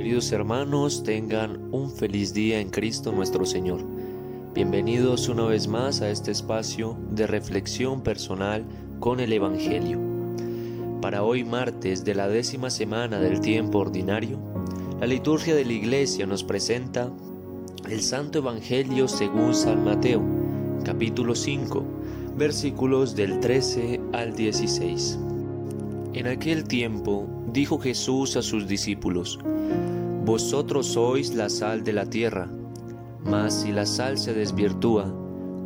Queridos hermanos, tengan un feliz día en Cristo nuestro Señor. Bienvenidos una vez más a este espacio de reflexión personal con el Evangelio. Para hoy martes de la décima semana del tiempo ordinario, la liturgia de la Iglesia nos presenta el Santo Evangelio según San Mateo, capítulo 5, versículos del 13 al 16. En aquel tiempo dijo Jesús a sus discípulos, Vosotros sois la sal de la tierra, mas si la sal se desvirtúa,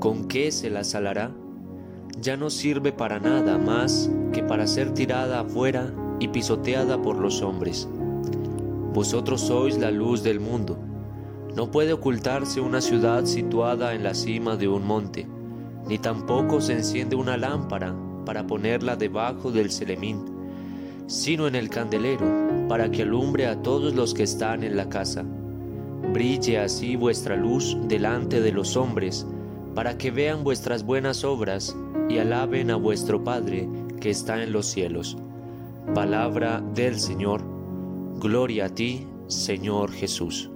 ¿con qué se la salará? Ya no sirve para nada más que para ser tirada afuera y pisoteada por los hombres. Vosotros sois la luz del mundo. No puede ocultarse una ciudad situada en la cima de un monte, ni tampoco se enciende una lámpara para ponerla debajo del celemín sino en el candelero, para que alumbre a todos los que están en la casa. Brille así vuestra luz delante de los hombres, para que vean vuestras buenas obras y alaben a vuestro Padre que está en los cielos. Palabra del Señor. Gloria a ti, Señor Jesús.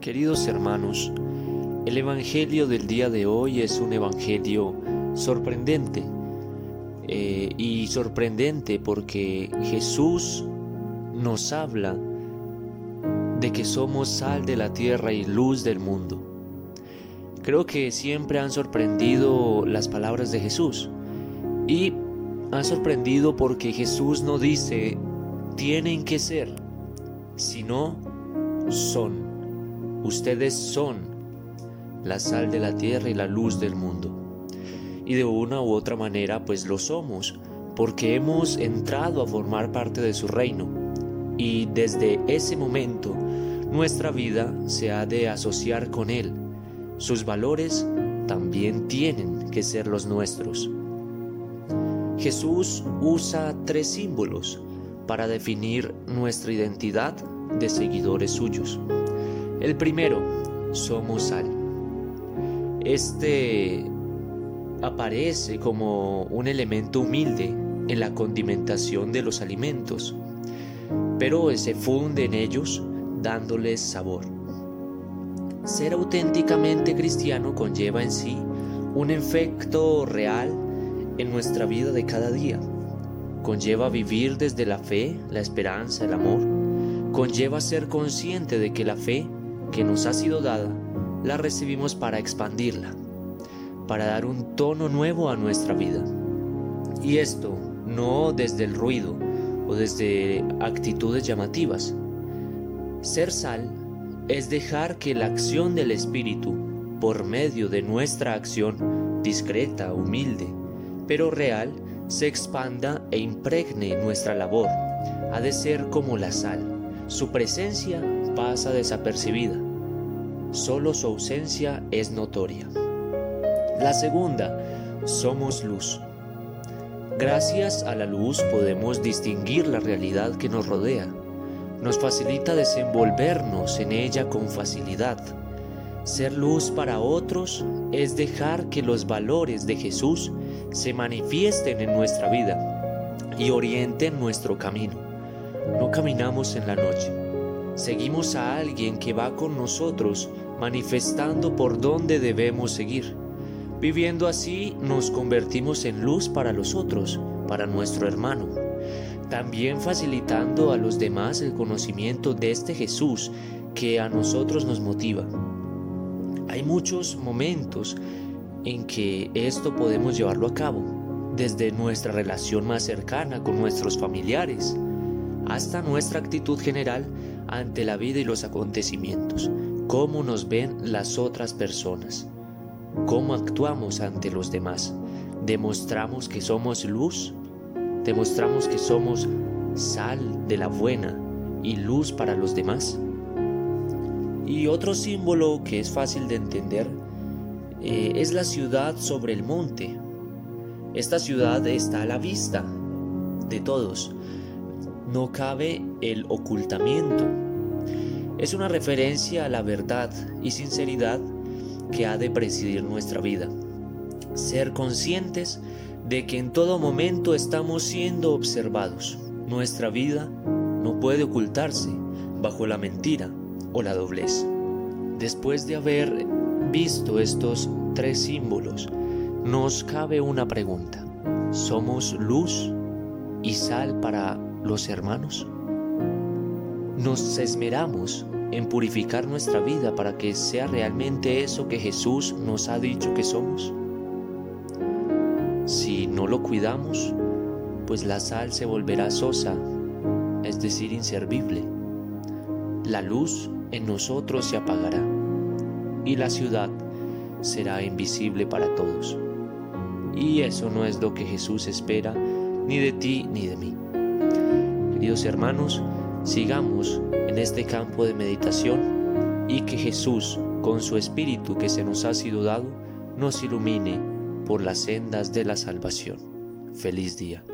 Queridos hermanos, el Evangelio del día de hoy es un Evangelio sorprendente eh, y sorprendente porque Jesús nos habla de que somos sal de la tierra y luz del mundo. Creo que siempre han sorprendido las palabras de Jesús y han sorprendido porque Jesús no dice tienen que ser, sino son. Ustedes son la sal de la tierra y la luz del mundo y de una u otra manera pues lo somos, porque hemos entrado a formar parte de su reino y desde ese momento nuestra vida se ha de asociar con Él. Sus valores también tienen que ser los nuestros. Jesús usa tres símbolos para definir nuestra identidad de seguidores suyos. El primero, somos sal. Este aparece como un elemento humilde en la condimentación de los alimentos, pero se funde en ellos dándoles sabor. Ser auténticamente cristiano conlleva en sí un efecto real en nuestra vida de cada día. Conlleva vivir desde la fe, la esperanza, el amor. Conlleva ser consciente de que la fe que nos ha sido dada la recibimos para expandirla para dar un tono nuevo a nuestra vida. Y esto no desde el ruido o desde actitudes llamativas. Ser sal es dejar que la acción del Espíritu, por medio de nuestra acción discreta, humilde, pero real, se expanda e impregne nuestra labor. Ha de ser como la sal. Su presencia pasa desapercibida. Solo su ausencia es notoria. La segunda, somos luz. Gracias a la luz podemos distinguir la realidad que nos rodea. Nos facilita desenvolvernos en ella con facilidad. Ser luz para otros es dejar que los valores de Jesús se manifiesten en nuestra vida y orienten nuestro camino. No caminamos en la noche. Seguimos a alguien que va con nosotros manifestando por dónde debemos seguir Viviendo así nos convertimos en luz para los otros, para nuestro hermano, también facilitando a los demás el conocimiento de este Jesús que a nosotros nos motiva. Hay muchos momentos en que esto podemos llevarlo a cabo, desde nuestra relación más cercana con nuestros familiares, hasta nuestra actitud general ante la vida y los acontecimientos, cómo nos ven las otras personas cómo actuamos ante los demás. Demostramos que somos luz, demostramos que somos sal de la buena y luz para los demás. Y otro símbolo que es fácil de entender eh, es la ciudad sobre el monte. Esta ciudad está a la vista de todos. No cabe el ocultamiento. Es una referencia a la verdad y sinceridad que ha de presidir nuestra vida. Ser conscientes de que en todo momento estamos siendo observados. Nuestra vida no puede ocultarse bajo la mentira o la doblez. Después de haber visto estos tres símbolos, nos cabe una pregunta. ¿Somos luz y sal para los hermanos? ¿Nos esmeramos en purificar nuestra vida para que sea realmente eso que Jesús nos ha dicho que somos? Si no lo cuidamos, pues la sal se volverá sosa, es decir, inservible. La luz en nosotros se apagará y la ciudad será invisible para todos. Y eso no es lo que Jesús espera ni de ti ni de mí. Queridos hermanos, sigamos en este campo de meditación y que Jesús, con su Espíritu que se nos ha sido dado, nos ilumine por las sendas de la salvación. Feliz día.